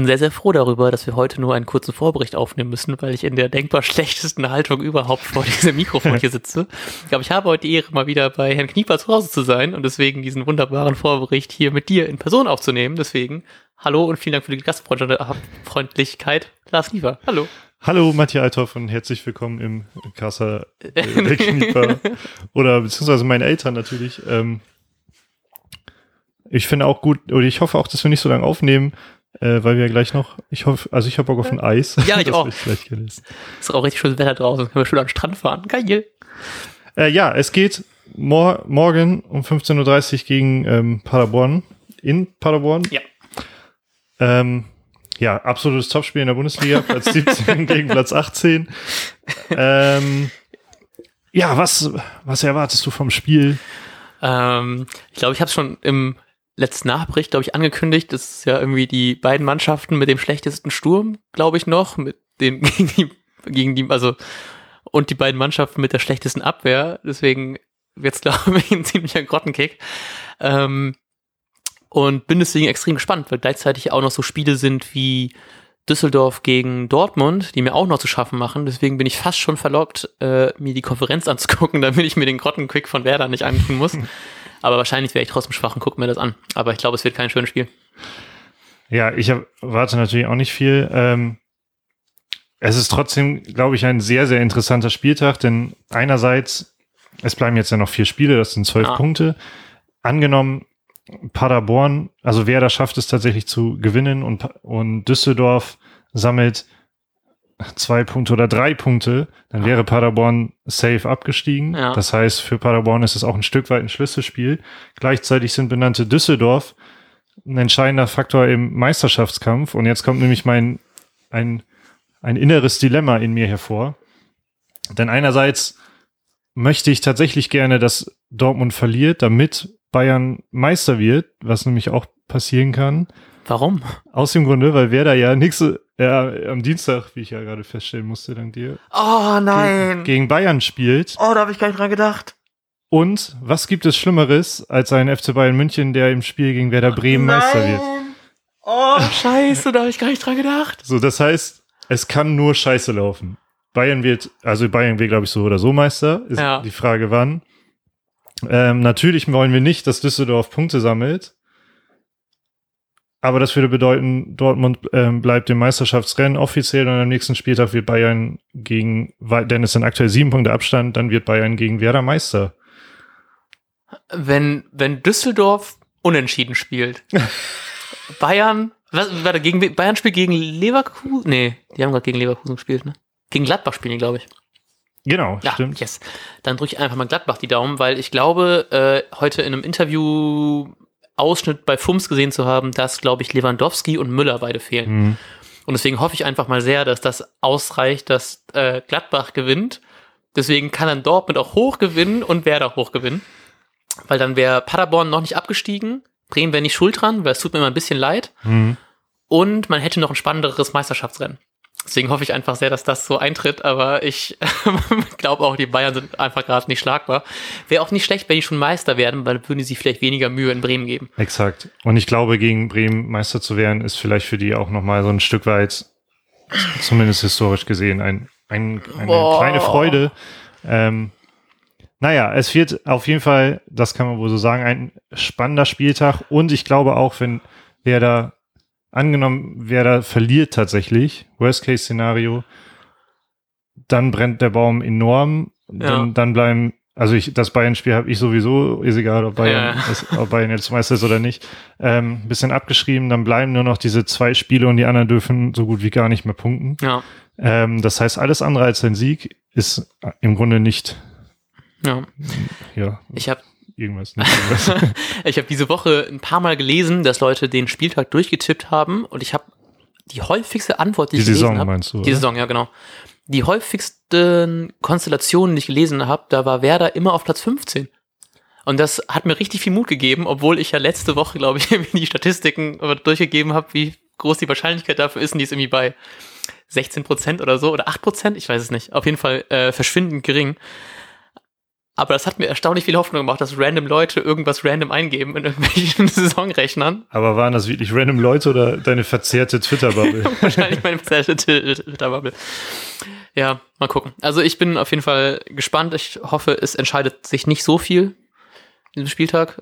bin sehr, sehr froh darüber, dass wir heute nur einen kurzen Vorbericht aufnehmen müssen, weil ich in der denkbar schlechtesten Haltung überhaupt vor diesem Mikrofon hier sitze. Aber ich habe heute die Ehre, mal wieder bei Herrn Knieper zu Hause zu sein und deswegen diesen wunderbaren Vorbericht hier mit dir in Person aufzunehmen. Deswegen hallo und vielen Dank für die Gastfreundlichkeit. Lars Knieper, hallo. Hallo, Matthias Althoff und herzlich willkommen im Casa äh, der Knieper. Oder beziehungsweise meinen Eltern natürlich. Ähm, ich finde auch gut, oder ich hoffe auch, dass wir nicht so lange aufnehmen, äh, weil wir gleich noch, ich hoffe, also ich habe Bock auf ein Eis. Ja, ich auch. Ich ist auch richtig schönes Wetter draußen, können wir schön an den Strand fahren. Geil. Äh, ja, es geht mor morgen um 15.30 Uhr gegen ähm, Paderborn. In Paderborn. Ja. Ähm, ja, absolutes Topspiel in der Bundesliga, Platz 17 gegen Platz 18. Ähm, ja, was, was erwartest du vom Spiel? Ähm, ich glaube, ich habe es schon im letzten Nachbericht, glaube ich, angekündigt. Das ist ja irgendwie die beiden Mannschaften mit dem schlechtesten Sturm, glaube ich noch, mit den gegen die, gegen die, also und die beiden Mannschaften mit der schlechtesten Abwehr. Deswegen wird's glaube ich ein ziemlicher Grottenkick. Ähm, und bin deswegen extrem gespannt, weil gleichzeitig auch noch so Spiele sind wie Düsseldorf gegen Dortmund, die mir auch noch zu schaffen machen. Deswegen bin ich fast schon verlockt, äh, mir die Konferenz anzugucken, damit ich mir den Grottenquick von Werder nicht antun muss. Aber wahrscheinlich wäre ich trotzdem schwach und gucke mir das an. Aber ich glaube, es wird kein schönes Spiel. Ja, ich erwarte natürlich auch nicht viel. Ähm, es ist trotzdem, glaube ich, ein sehr, sehr interessanter Spieltag, denn einerseits, es bleiben jetzt ja noch vier Spiele, das sind zwölf ah. Punkte. Angenommen, Paderborn, also wer da schafft es tatsächlich zu gewinnen und, und Düsseldorf sammelt zwei Punkte oder drei Punkte, dann wäre Paderborn safe abgestiegen. Ja. Das heißt, für Paderborn ist es auch ein Stück weit ein Schlüsselspiel. Gleichzeitig sind benannte Düsseldorf ein entscheidender Faktor im Meisterschaftskampf. Und jetzt kommt nämlich mein, ein, ein inneres Dilemma in mir hervor. Denn einerseits möchte ich tatsächlich gerne, dass Dortmund verliert, damit Bayern Meister wird, was nämlich auch passieren kann. Warum? Aus dem Grunde, weil wer da ja nächste, ja, am Dienstag, wie ich ja gerade feststellen musste, dank dir. Oh nein. Gegen, gegen Bayern spielt. Oh, da habe ich gar nicht dran gedacht. Und was gibt es Schlimmeres als ein FC Bayern München, der im Spiel gegen Werder Bremen nein. Meister wird? Oh, scheiße, da habe ich gar nicht dran gedacht. So, das heißt, es kann nur scheiße laufen. Bayern wird, also Bayern wird, glaube ich, so oder so Meister. Ist ja. die Frage, wann. Ähm, natürlich wollen wir nicht, dass Düsseldorf Punkte sammelt. Aber das würde bedeuten, Dortmund ähm, bleibt im Meisterschaftsrennen offiziell und am nächsten Spieltag wird Bayern gegen, denn es sind aktuell sieben Punkte Abstand, dann wird Bayern gegen Werder Meister. Wenn, wenn Düsseldorf unentschieden spielt, Bayern, was, warte, gegen, Bayern spielt gegen Leverkusen? Nee, die haben gerade gegen Leverkusen gespielt, ne? Gegen Gladbach spielen die, glaube ich. Genau, ja, stimmt. Yes. Dann drücke ich einfach mal Gladbach die Daumen, weil ich glaube, äh, heute in einem Interview Ausschnitt bei FUMS gesehen zu haben, dass, glaube ich, Lewandowski und Müller beide fehlen. Mhm. Und deswegen hoffe ich einfach mal sehr, dass das ausreicht, dass äh, Gladbach gewinnt. Deswegen kann dann Dortmund auch hoch gewinnen und Werder hoch gewinnen. Weil dann wäre Paderborn noch nicht abgestiegen, Bremen wäre nicht schuld dran, weil es tut mir immer ein bisschen leid. Mhm. Und man hätte noch ein spannenderes Meisterschaftsrennen. Deswegen hoffe ich einfach sehr, dass das so eintritt, aber ich glaube auch, die Bayern sind einfach gerade nicht schlagbar. Wäre auch nicht schlecht, wenn die schon Meister werden, weil dann würden sie vielleicht weniger Mühe in Bremen geben. Exakt. Und ich glaube, gegen Bremen Meister zu werden, ist vielleicht für die auch nochmal so ein Stück weit, zumindest historisch gesehen, ein, ein, eine Boah. kleine Freude. Ähm, naja, es wird auf jeden Fall, das kann man wohl so sagen, ein spannender Spieltag. Und ich glaube auch, wenn wer da angenommen, wer da verliert tatsächlich, Worst-Case-Szenario, dann brennt der Baum enorm. Dann, ja. dann bleiben, also ich, das Bayern-Spiel habe ich sowieso, ist egal, ob Bayern, ja. das, ob Bayern jetzt Meister ist oder nicht, ähm, bisschen abgeschrieben. Dann bleiben nur noch diese zwei Spiele und die anderen dürfen so gut wie gar nicht mehr punkten. Ja. Ähm, das heißt, alles andere als ein Sieg ist im Grunde nicht. Ja. Ja. Ich habe irgendwas. Nicht irgendwas. ich habe diese Woche ein paar Mal gelesen, dass Leute den Spieltag durchgetippt haben und ich habe die häufigste Antwort, die, die ich gelesen habe. meinst du? Die Saison, ja genau. Die häufigsten Konstellationen, die ich gelesen habe, da war Werder immer auf Platz 15. Und das hat mir richtig viel Mut gegeben, obwohl ich ja letzte Woche, glaube ich, die Statistiken durchgegeben habe, wie groß die Wahrscheinlichkeit dafür ist. Und die ist irgendwie bei 16 Prozent oder so oder 8 Prozent, ich weiß es nicht. Auf jeden Fall äh, verschwindend gering. Aber das hat mir erstaunlich viel Hoffnung gemacht, dass random Leute irgendwas random eingeben in irgendwelchen Saisonrechnern. Aber waren das wirklich random Leute oder deine verzerrte Twitter-Bubble? Wahrscheinlich meine verzerrte Twitter-Bubble. Ja, mal gucken. Also ich bin auf jeden Fall gespannt. Ich hoffe, es entscheidet sich nicht so viel in diesem Spieltag,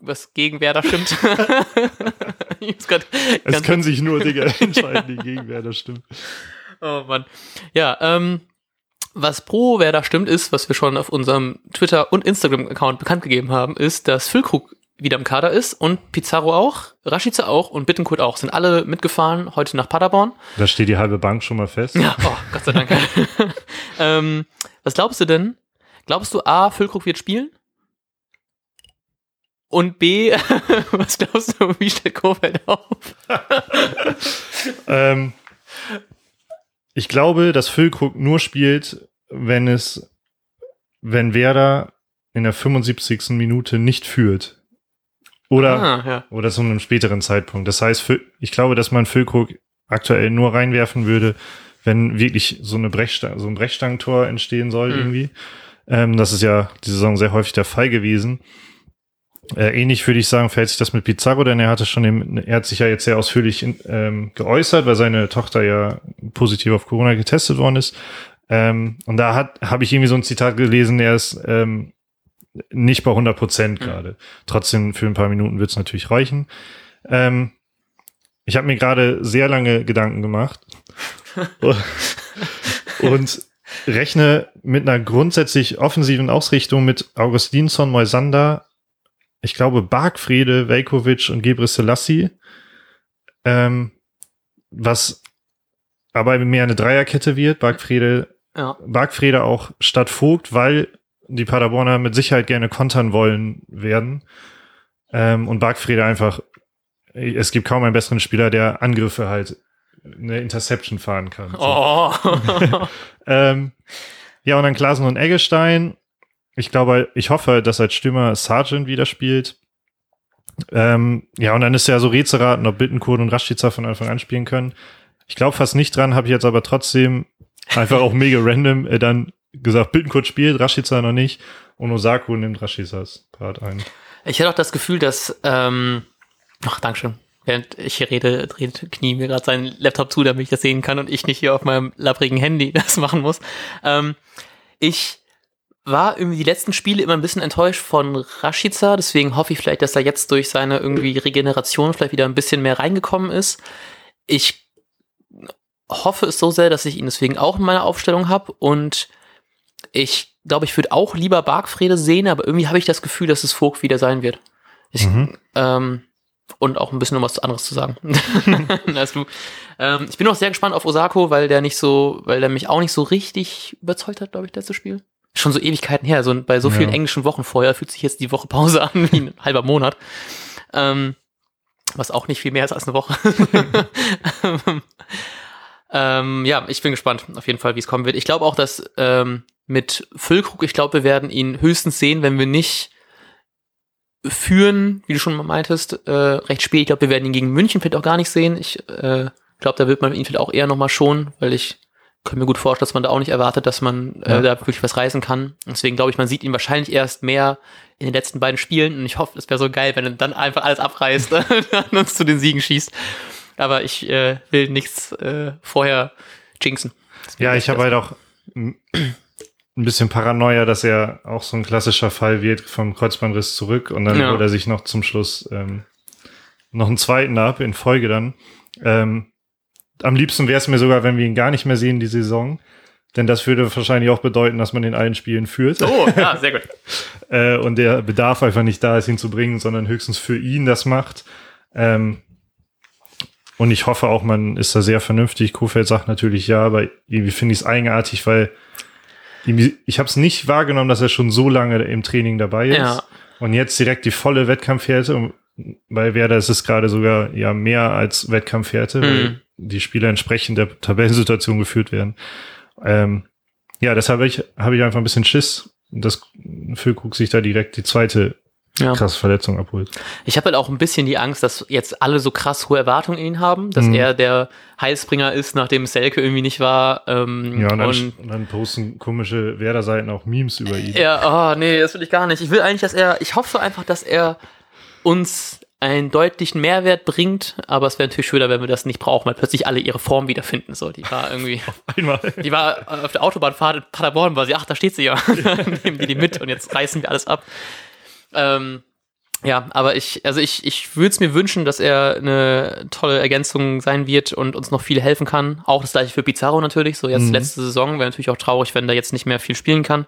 was gegen Werder stimmt. es können sich nur Dinge entscheiden, die gegen Werder stimmen. Oh Mann. Ja, ähm, was pro Werder stimmt ist, was wir schon auf unserem Twitter- und Instagram-Account bekannt gegeben haben, ist, dass Füllkrug wieder im Kader ist und Pizarro auch, Rashica auch und Bittenkurt auch. Sind alle mitgefahren heute nach Paderborn. Da steht die halbe Bank schon mal fest. Ja, oh, Gott sei Dank. ähm, was glaubst du denn? Glaubst du A, Füllkrug wird spielen? Und B, was glaubst du, wie stellt Kofeld auf? ähm, ich glaube, dass Füllkrug nur spielt, wenn es, wenn Werder in der 75. Minute nicht führt. Oder, ah, ja. oder zu einem späteren Zeitpunkt. Das heißt, ich glaube, dass man Füllkrug aktuell nur reinwerfen würde, wenn wirklich so eine Brechstang, so ein Brechstangentor entstehen soll mhm. irgendwie. Ähm, das ist ja die Saison sehr häufig der Fall gewesen. Äh, ähnlich würde ich sagen, verhält sich das mit Pizarro, denn er hatte schon, im, er hat sich ja jetzt sehr ausführlich in, ähm, geäußert, weil seine Tochter ja positiv auf Corona getestet worden ist. Ähm, und da hat habe ich irgendwie so ein Zitat gelesen, er ist ähm, nicht bei 100 Prozent mhm. gerade. Mhm. Trotzdem für ein paar Minuten wird es natürlich reichen. Ähm, ich habe mir gerade sehr lange Gedanken gemacht und rechne mit einer grundsätzlich offensiven Ausrichtung mit Augustinsson, Moisander, ich glaube, Bargfriede, Velkovic und Gebre Selassie, ähm, was aber mehr eine Dreierkette wird. Bargfriede, ja. Bargfriede auch statt Vogt, weil die Paderborner mit Sicherheit gerne kontern wollen werden. Ähm, und Bargfriede einfach, es gibt kaum einen besseren Spieler, der Angriffe halt eine Interception fahren kann. So. Oh. ähm, ja, und dann Klasen und Eggestein ich glaube, ich hoffe, dass als Stürmer Sargent wieder spielt. Ähm, ja, und dann ist ja so Rätselraten, ob Bittenkurt und Rashica von Anfang an spielen können. Ich glaube fast nicht dran, habe ich jetzt aber trotzdem einfach auch mega random äh, dann gesagt, Bittenkurt spielt, Rashica noch nicht und Osako nimmt Rashicas Part ein. Ich hätte auch das Gefühl, dass, ähm, ach, Dankeschön. Während ich hier rede, dreht Knie mir gerade seinen Laptop zu, damit ich das sehen kann und ich nicht hier auf meinem labbrigen Handy das machen muss. Ähm, ich war irgendwie die letzten Spiele immer ein bisschen enttäuscht von Rashica, deswegen hoffe ich vielleicht, dass er jetzt durch seine irgendwie Regeneration vielleicht wieder ein bisschen mehr reingekommen ist. Ich hoffe es so sehr, dass ich ihn deswegen auch in meiner Aufstellung habe und ich glaube, ich würde auch lieber Bargfrede sehen, aber irgendwie habe ich das Gefühl, dass es Vogt wieder sein wird. Ich, mhm. ähm, und auch ein bisschen um was anderes zu sagen. also, ähm, ich bin auch sehr gespannt auf Osako, weil der nicht so, weil der mich auch nicht so richtig überzeugt hat, glaube ich, letzte Spiel schon so Ewigkeiten her. So bei so vielen ja. englischen Wochen vorher fühlt sich jetzt die Woche Pause an wie ein halber Monat. Ähm, was auch nicht viel mehr ist als eine Woche. ähm, ja, ich bin gespannt auf jeden Fall, wie es kommen wird. Ich glaube auch, dass ähm, mit Füllkrug, ich glaube, wir werden ihn höchstens sehen, wenn wir nicht führen, wie du schon mal meintest, äh, recht spät. Ich glaube, wir werden ihn gegen München vielleicht auch gar nicht sehen. Ich äh, glaube, da wird man ihn vielleicht auch eher nochmal schonen, weil ich können mir gut vorstellen, dass man da auch nicht erwartet, dass man äh, ja. da wirklich was reißen kann. Deswegen glaube ich, man sieht ihn wahrscheinlich erst mehr in den letzten beiden Spielen und ich hoffe, es wäre so geil, wenn er dann einfach alles abreißt und uns zu den Siegen schießt. Aber ich äh, will nichts äh, vorher jinxen. Ja, ich habe halt auch ein bisschen Paranoia, dass er auch so ein klassischer Fall wird vom Kreuzbandriss zurück und dann ja. holt er sich noch zum Schluss ähm, noch einen zweiten ab in Folge dann. Ähm, am liebsten wäre es mir sogar, wenn wir ihn gar nicht mehr sehen, die Saison. Denn das würde wahrscheinlich auch bedeuten, dass man in allen Spielen führt. Oh, ja, sehr gut. äh, und der Bedarf einfach nicht da ist, ihn zu bringen, sondern höchstens für ihn das macht. Ähm, und ich hoffe auch, man ist da sehr vernünftig. Kofeld sagt natürlich ja, aber irgendwie finde ich es eigenartig, weil ich habe es nicht wahrgenommen, dass er schon so lange im Training dabei ist. Ja. Und jetzt direkt die volle Wettkampfhärte, weil Werder ist es gerade sogar ja mehr als Wettkampfhärte, mhm. weil die Spieler entsprechend der Tabellensituation geführt werden. Ähm, ja, deshalb habe ich, hab ich einfach ein bisschen Schiss, dass Füllkrug sich da direkt die zweite ja. krasse Verletzung abholt. Ich habe halt auch ein bisschen die Angst, dass jetzt alle so krass hohe Erwartungen in ihn haben, dass mhm. er der Heilsbringer ist, nachdem Selke irgendwie nicht war. Ähm, ja, und dann, und dann posten komische Werder-Seiten auch Memes über ihn. Ja, oh, nee, das will ich gar nicht. Ich will eigentlich, dass er, ich hoffe einfach, dass er uns einen deutlichen Mehrwert bringt, aber es wäre natürlich schöner, wenn wir das nicht brauchen, weil plötzlich alle ihre Form wiederfinden. So, die war irgendwie. auf einmal. Die war auf der Autobahnfahrt in Paderborn, war sie, ach, da steht sie ja. Nehmen die die mit und jetzt reißen wir alles ab. Ähm, ja, aber ich, also ich, ich würde es mir wünschen, dass er eine tolle Ergänzung sein wird und uns noch viel helfen kann. Auch das gleiche für Pizarro natürlich. So jetzt mhm. letzte Saison wäre natürlich auch traurig, wenn der jetzt nicht mehr viel spielen kann.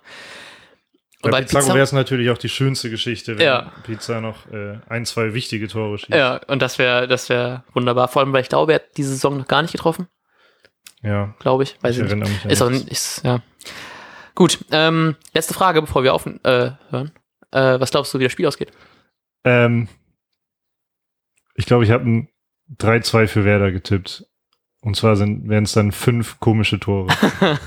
Und bei, bei Pizarro wäre es natürlich auch die schönste Geschichte, wenn ja. Pizza noch äh, ein, zwei wichtige Tore schießt. Ja, und das wäre das wäre wunderbar. Vor allem, weil ich glaube, er hat diese Saison noch gar nicht getroffen. Ja. Glaube ich. Weiß ich, erinnere mich. Ist auch, ist, ja. Gut, ähm, letzte Frage, bevor wir aufhören. Äh, äh, was glaubst du, wie das Spiel ausgeht? Ähm, ich glaube, ich habe ein 3-2 für Werder getippt. Und zwar wären es dann fünf komische Tore.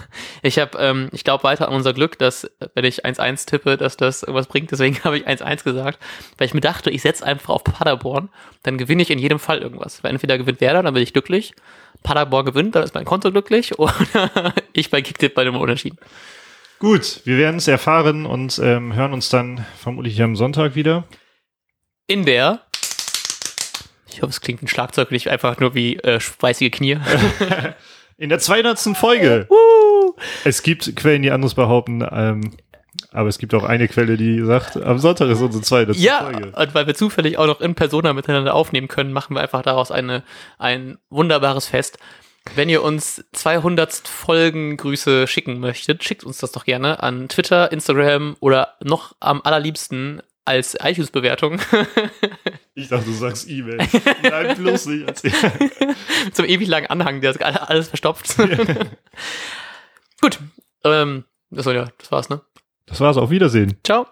ich habe, ähm, ich glaube weiter an unser Glück, dass wenn ich 1-1 tippe, dass das irgendwas bringt. Deswegen habe ich 1-1 gesagt, weil ich mir dachte, ich setze einfach auf Paderborn, dann gewinne ich in jedem Fall irgendwas. Weil entweder gewinnt Werder, dann bin ich glücklich. Paderborn gewinnt, dann ist mein Konto glücklich. Oder ich bei Kicktipp bei dem Unentschieden. Gut, wir werden es erfahren und ähm, hören uns dann vermutlich am Sonntag wieder. In der ich hoffe, es klingt ein Schlagzeug nicht einfach nur wie äh, schweißige Knie. In der 200. Folge. es gibt Quellen, die anderes behaupten, ähm, aber es gibt auch eine Quelle, die sagt, am Sonntag ist unsere zweite ja, Folge. Ja, und weil wir zufällig auch noch in Persona miteinander aufnehmen können, machen wir einfach daraus eine, ein wunderbares Fest. Wenn ihr uns 200 Folgen Grüße schicken möchtet, schickt uns das doch gerne an Twitter, Instagram oder noch am allerliebsten als iTunes-Bewertung. ich dachte, du sagst E-Mail. Nein, bloß nicht. Zum ewig langen Anhang, der ist alles verstopft. Gut. Ähm, das, ja, das war's, ne? Das war's. Auf Wiedersehen. Ciao.